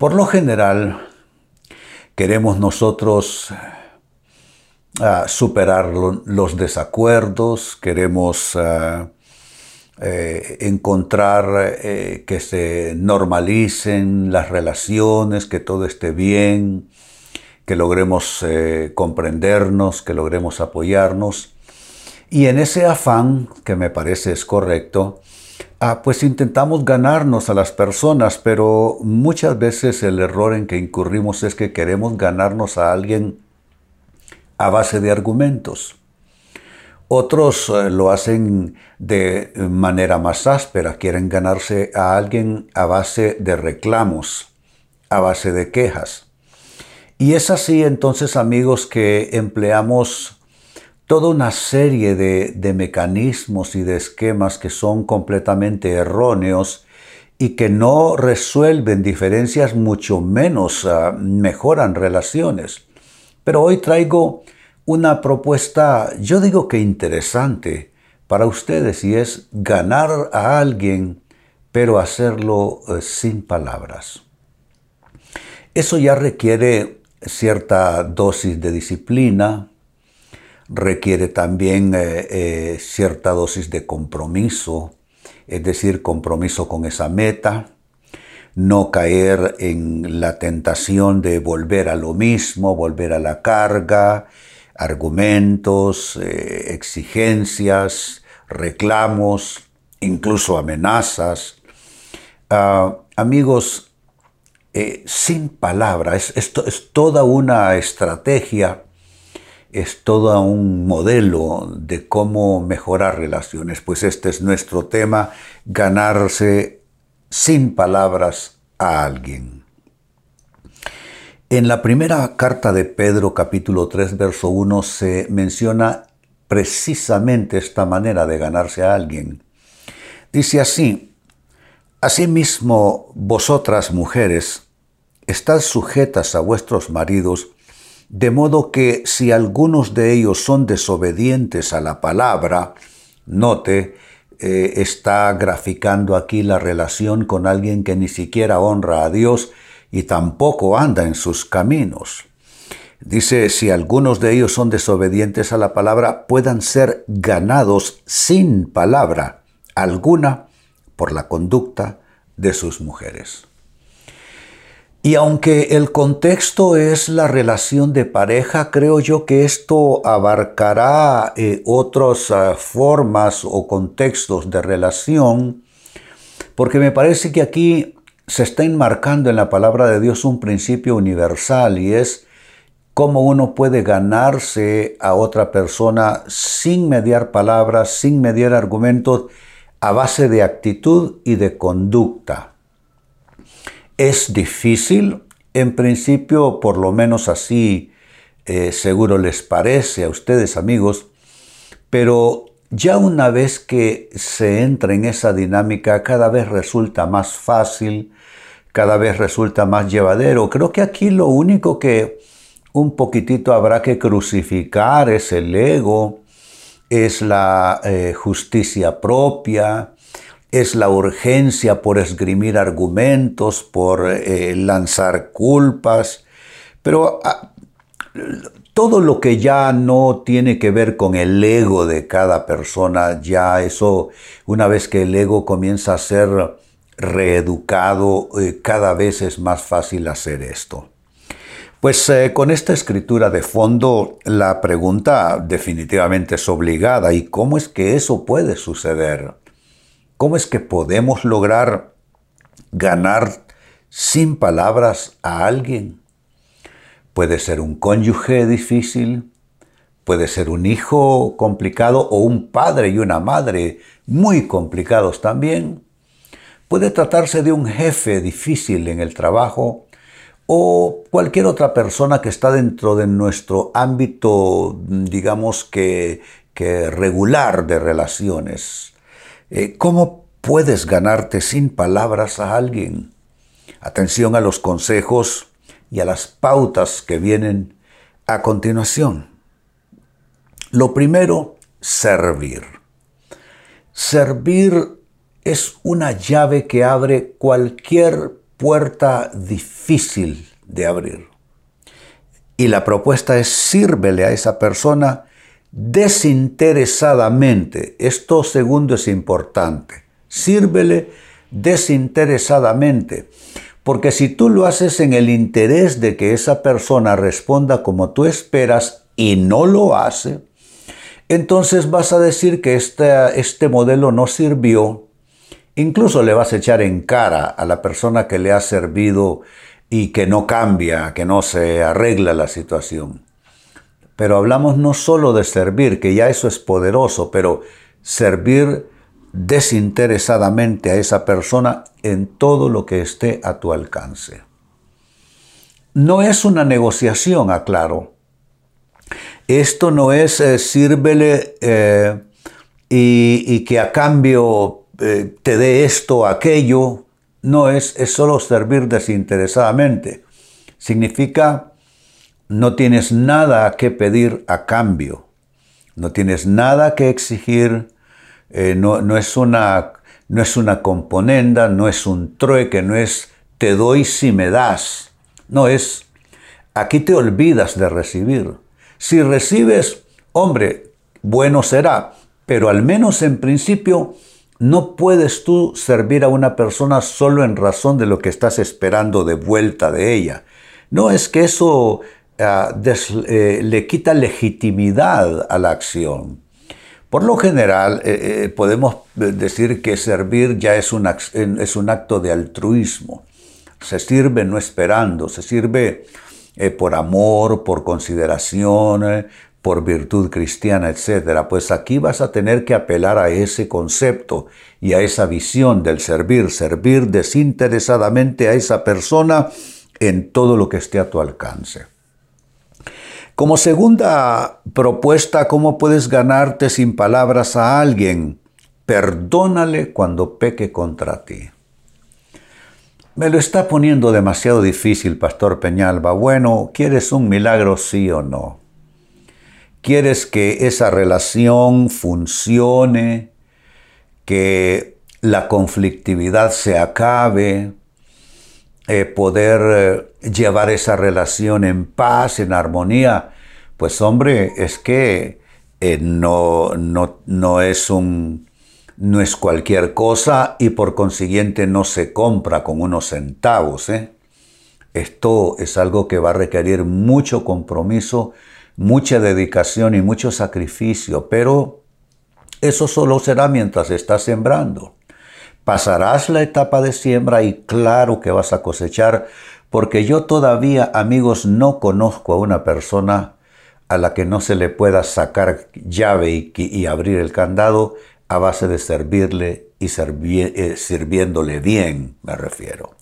Por lo general, queremos nosotros ah, superar los desacuerdos, queremos ah, eh, encontrar eh, que se normalicen las relaciones, que todo esté bien, que logremos eh, comprendernos, que logremos apoyarnos. Y en ese afán, que me parece es correcto, ah, pues intentamos ganarnos a las personas, pero muchas veces el error en que incurrimos es que queremos ganarnos a alguien a base de argumentos. Otros eh, lo hacen de manera más áspera, quieren ganarse a alguien a base de reclamos, a base de quejas. Y es así entonces amigos que empleamos toda una serie de, mecanismos y de esquemas que son completamente erróneos y que no resuelven diferencias, mucho menos ah, mejoran relaciones. Pero hoy traigo una propuesta, yo digo que interesante para ustedes y es ganar a alguien, pero hacerlo eh, sin palabras. Eso ya requiere cierta dosis de disciplina, requiere también eh, eh, cierta dosis de compromiso, es decir, compromiso con esa meta, no caer en la tentación de volver a lo mismo, volver a la carga, argumentos, eh, exigencias, reclamos, incluso amenazas. Ah, amigos, sin palabras, es, es toda una estrategia, es todo un modelo de cómo mejorar relaciones. Pues este es nuestro tema, ganarse sin palabras a alguien. En la primera carta de Pedro capítulo 3 verso 1 se menciona precisamente esta manera de ganarse a alguien. Dice así, Asimismo, vosotras mujeres, estad sujetas a vuestros maridos, de modo que si algunos de ellos son desobedientes a la palabra, note, eh, está graficando aquí la relación con alguien que ni siquiera honra a Dios y tampoco anda en sus caminos. Dice, si algunos de ellos son desobedientes a la palabra, puedan ser ganados sin palabra alguna por la conducta de sus mujeres. Y aunque el contexto es la relación de pareja, creo yo que esto abarcará eh, otras ah, formas o contextos de relación, porque me parece que aquí se está enmarcando en la palabra de Dios un principio universal y es cómo uno puede ganarse a otra persona sin mediar palabras, sin mediar argumentos, a base de actitud y de conducta. Es difícil, en principio, por lo menos así eh, seguro les parece a ustedes amigos, pero ya una vez que se entra en esa dinámica, cada vez resulta más fácil, cada vez resulta más llevadero. Creo que aquí lo único que un poquitito habrá que crucificar es el ego, es la eh, justicia propia, es la urgencia por esgrimir argumentos, por eh, lanzar culpas, pero ah, todo lo que ya no tiene que ver con el ego de cada persona, ya eso, una vez que el ego comienza a ser reeducado, eh, cada vez es más fácil hacer esto. Pues eh, con esta escritura de fondo, la pregunta definitivamente es obligada. ¿Y cómo es que eso puede suceder? ¿Cómo es que podemos lograr ganar sin palabras a alguien? Puede ser un cónyuge difícil, puede ser un hijo complicado o un padre y una madre muy complicados también. Puede tratarse de un jefe difícil en el trabajo o cualquier otra persona que está dentro de nuestro ámbito, digamos que, regular de relaciones. Eh, ¿Cómo puedes ganarte sin palabras a alguien? Atención a los consejos y a las pautas que vienen a continuación. Lo primero, servir. Servir es una llave que abre cualquier puerta difícil de abrir. Y la propuesta es sírvele a esa persona desinteresadamente. Esto segundo es importante. Sírvele desinteresadamente. Porque si tú lo haces en el interés de que esa persona responda como tú esperas y no lo hace, entonces vas a decir que este, este modelo no sirvió. Incluso le vas a echar en cara a la persona que le ha servido y que no cambia, que no se arregla la situación. Pero hablamos no solo de servir, que ya eso es poderoso, pero servir desinteresadamente a esa persona en todo lo que esté a tu alcance. No es una negociación, aclaro. Esto no es eh, sírvele eh, y, que a cambio eh, te dé esto o aquello. No es, es solo servir desinteresadamente. Significa no tienes nada que pedir a cambio. No tienes nada que exigir eh, no, es una, no es una componenda, no es un trueque, no es te doy si me das. No es, aquí te olvidas de recibir. Si recibes, hombre, bueno será, pero al menos en principio no puedes tú servir a una persona solo en razón de lo que estás esperando de vuelta de ella. No es que eso ah, eh, le quita legitimidad a la acción. Por lo general, eh, eh, podemos decir que servir ya es un, es un, acto de altruismo. Se sirve no esperando, se sirve eh, por amor, por consideración, por virtud cristiana, etc. Pues aquí vas a tener que apelar a ese concepto y a esa visión del servir, servir desinteresadamente a esa persona en todo lo que esté a tu alcance. Como segunda propuesta, ¿cómo puedes ganarte sin palabras a alguien? Perdónale cuando peque contra ti. Me lo está poniendo demasiado difícil, Pastor Peñalba. Bueno, ¿quieres un milagro sí o no? ¿Quieres que esa relación funcione? ¿Que la conflictividad se acabe? Eh, poder eh, llevar esa relación en paz, en armonía, pues hombre, es que eh, no, no, no, es un, no es cualquier cosa y por consiguiente no se compra con unos centavos. Esto es algo que va a requerir mucho compromiso, mucha dedicación y mucho sacrificio, pero eso solo será mientras estás sembrando. Pasarás la etapa de siembra y claro que vas a cosechar, porque yo todavía, amigos, no conozco a una persona a la que no se le pueda sacar llave y, abrir el candado a base de servirle y eh, sirviéndole bien, me refiero.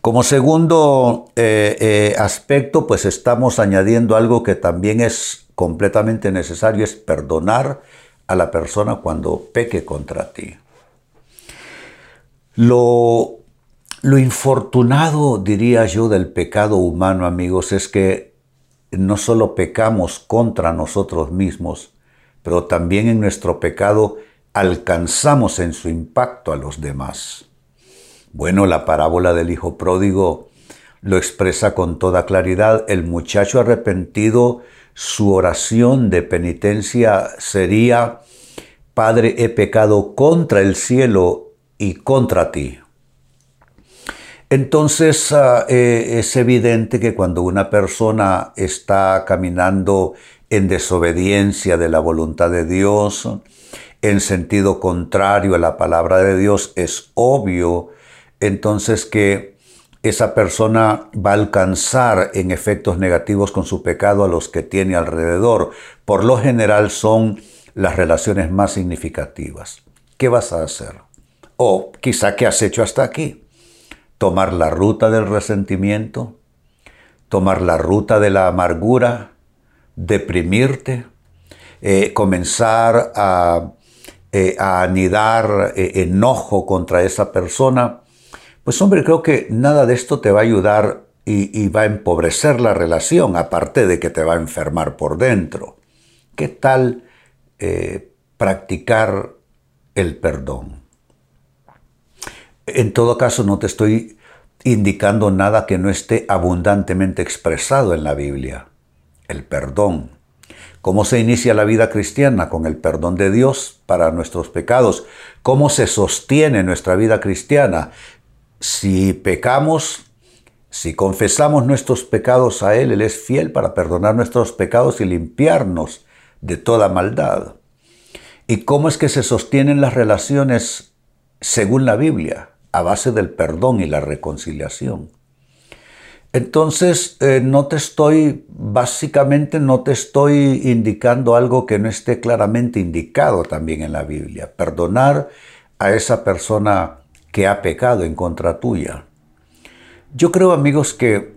Como segundo eh, eh, aspecto, pues estamos añadiendo algo que también es completamente necesario, es perdonar a la persona cuando peque contra ti. Lo, lo infortunado, diría yo, del pecado humano, amigos, es que no solo pecamos contra nosotros mismos, pero también en nuestro pecado alcanzamos en su impacto a los demás. Bueno, la parábola del Hijo Pródigo lo expresa con toda claridad. El muchacho arrepentido, su oración de penitencia sería, Padre, he pecado contra el cielo y contra ti. Entonces ah, eh, es evidente que cuando una persona está caminando en desobediencia de la voluntad de Dios, en sentido contrario a la palabra de Dios, es obvio entonces que esa persona va a alcanzar en efectos negativos con su pecado a los que tiene alrededor. Por lo general son las relaciones más significativas. ¿Qué vas a hacer? O quizá que has hecho hasta aquí. Tomar la ruta del resentimiento, tomar la ruta de la amargura, deprimirte, eh, comenzar a, eh, anidar eh, enojo contra esa persona, pues hombre, creo que nada de esto te va a ayudar y, va a empobrecer la relación, aparte de que te va a enfermar por dentro. ¿Qué tal practicar el perdón? En todo caso, no te estoy indicando nada que no esté abundantemente expresado en la Biblia. El perdón. ¿Cómo se inicia la vida cristiana? Con el perdón de Dios para nuestros pecados. ¿Cómo se sostiene nuestra vida cristiana? Si pecamos, si confesamos nuestros pecados a Él, Él es fiel para perdonar nuestros pecados y limpiarnos de toda maldad. ¿Y cómo es que se sostienen las relaciones según la Biblia? A base del perdón y la reconciliación. Entonces, eh, no te estoy, básicamente no te estoy indicando algo que no esté claramente indicado también en la Biblia. Perdonar a esa persona que ha pecado en contra tuya. Yo creo, amigos, que,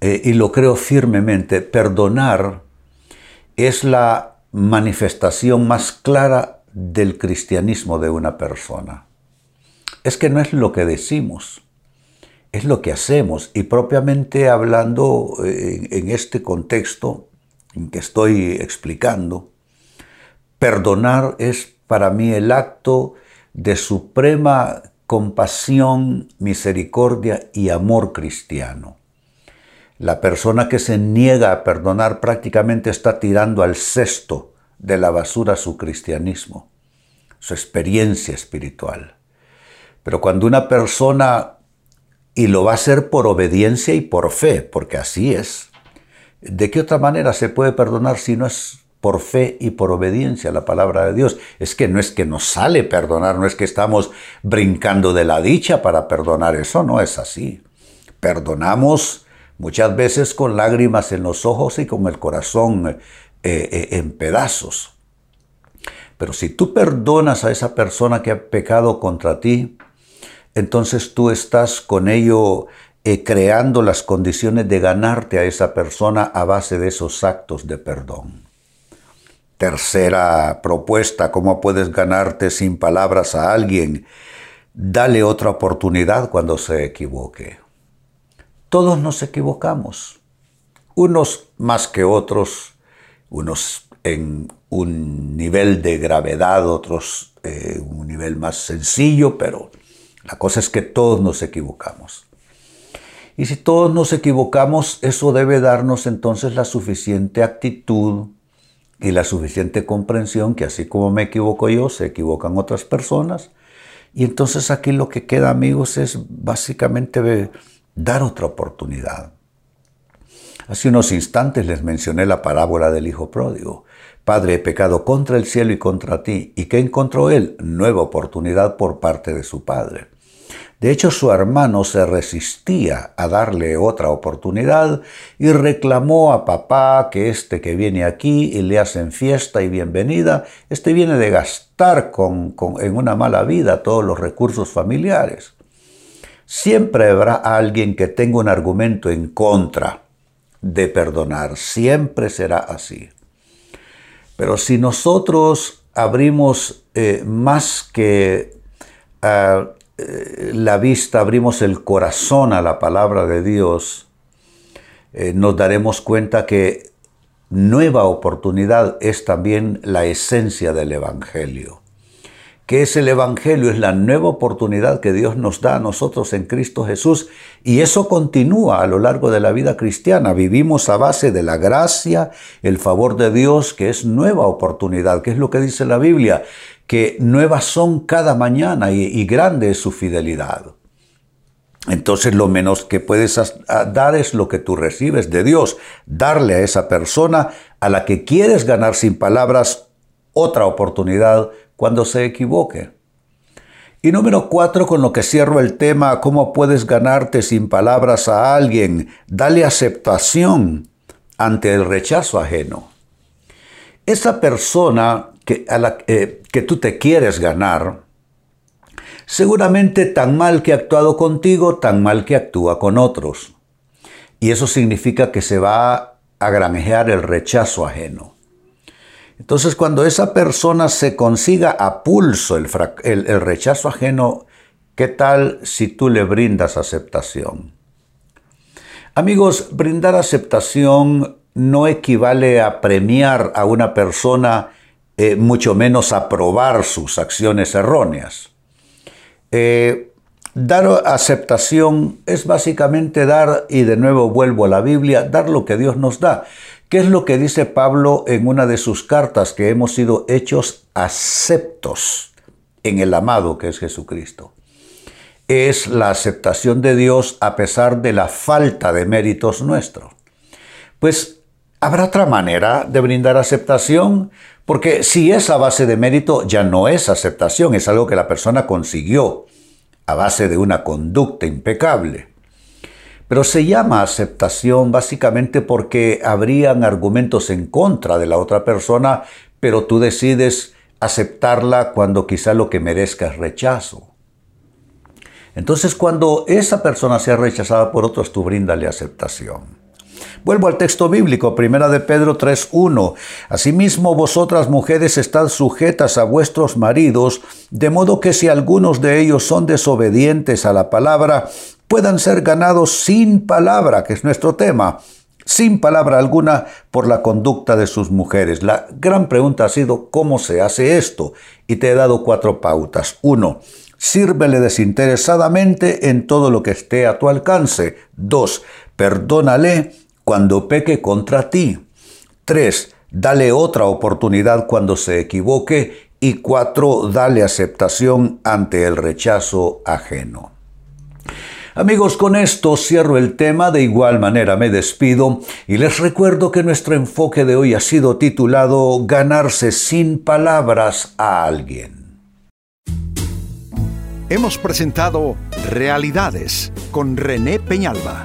eh, y lo creo firmemente, perdonar es la manifestación más clara del cristianismo de una persona es que no es lo que decimos, es lo que hacemos. Y propiamente hablando eh, en, este contexto en que estoy explicando, perdonar es para mí el acto de suprema compasión, misericordia y amor cristiano. La persona que se niega a perdonar prácticamente está tirando al cesto de la basura su cristianismo, su experiencia espiritual. Pero cuando una persona, y lo va a hacer por obediencia y por fe, porque así es, ¿de qué otra manera se puede perdonar si no es por fe y por obediencia a la palabra de Dios? Es que no es que nos sale perdonar, no es que estamos brincando de la dicha para perdonar, eso no es así. Perdonamos muchas veces con lágrimas en los ojos y con el corazón eh, eh, en pedazos. Pero si tú perdonas a esa persona que ha pecado contra ti, entonces tú estás con ello eh, creando las condiciones de ganarte a esa persona a base de esos actos de perdón. Tercera propuesta, ¿cómo puedes ganarte sin palabras a alguien? Dale otra oportunidad cuando se equivoque. Todos nos equivocamos, unos más que otros, unos en un nivel de gravedad, otros en un nivel más sencillo, pero la cosa es que todos nos equivocamos. Y si todos nos equivocamos, eso debe darnos entonces la suficiente actitud y la suficiente comprensión que así como me equivoco yo, se equivocan otras personas. Y entonces aquí lo que queda, amigos, es básicamente dar otra oportunidad. Hace unos instantes les mencioné la parábola del Hijo Pródigo. Padre, he pecado contra el cielo y contra ti. ¿Y qué encontró él? Nueva oportunidad por parte de su Padre. De hecho, su hermano se resistía a darle otra oportunidad y reclamó a papá que este que viene aquí y le hacen fiesta y bienvenida, este viene de gastar con, en una mala vida todos los recursos familiares. Siempre habrá alguien que tenga un argumento en contra de perdonar, siempre será así. Pero si nosotros abrimos eh, más que ah, eh, la vista, abrimos el corazón a la palabra de Dios, eh, nos daremos cuenta que nueva oportunidad es también la esencia del Evangelio. Que es el Evangelio? Es la nueva oportunidad que Dios nos da a nosotros en Cristo Jesús y eso continúa a lo largo de la vida cristiana. Vivimos a base de la gracia, el favor de Dios, que es nueva oportunidad, que es lo que dice la Biblia que nuevas son cada mañana y, grande es su fidelidad. Entonces lo menos que puedes dar es lo que tú recibes de Dios, darle a esa persona a la que quieres ganar sin palabras otra oportunidad cuando se equivoque. Y número cuatro, con lo que cierro el tema, ¿cómo puedes ganarte sin palabras a alguien? Dale aceptación ante el rechazo ajeno. Esa persona eh, que tú te quieres ganar, seguramente tan mal que ha actuado contigo, tan mal que actúa con otros. Y eso significa que se va a granjear el rechazo ajeno. Entonces, cuando esa persona se consiga a pulso el, rechazo ajeno, ¿qué tal si tú le brindas aceptación? Amigos, brindar aceptación no equivale a premiar a una persona, eh, mucho menos aprobar sus acciones erróneas. Eh, dar aceptación es básicamente dar, y de nuevo vuelvo a la Biblia, dar lo que Dios nos da. ¿Qué es lo que dice Pablo en una de sus cartas? Que hemos sido hechos aceptos en el amado que es Jesucristo. Es la aceptación de Dios a pesar de la falta de méritos nuestros. Pues, ¿habrá otra manera de brindar aceptación? Porque si es a base de mérito, ya no es aceptación, es algo que la persona consiguió a base de una conducta impecable. Pero se llama aceptación básicamente porque habrían argumentos en contra de la otra persona, pero tú decides aceptarla cuando quizá lo que merezca es rechazo. Entonces cuando esa persona sea rechazada por otros, tú bríndale aceptación. Vuelvo al texto bíblico, primera de Pedro 3.1. Asimismo, vosotras mujeres estad sujetas a vuestros maridos, de modo que si algunos de ellos son desobedientes a la palabra, puedan ser ganados sin palabra, que es nuestro tema, sin palabra alguna por la conducta de sus mujeres. La gran pregunta ha sido cómo se hace esto y te he dado cuatro pautas. Uno, sírvele desinteresadamente en todo lo que esté a tu alcance. Dos, perdónale cuando peque contra ti. Tres, dale otra oportunidad cuando se equivoque. Y cuatro, dale aceptación ante el rechazo ajeno. Amigos, con esto cierro el tema, de igual manera me despido y les recuerdo que nuestro enfoque de hoy ha sido titulado Ganarse sin palabras a alguien. Hemos presentado Realidades con René Peñalba.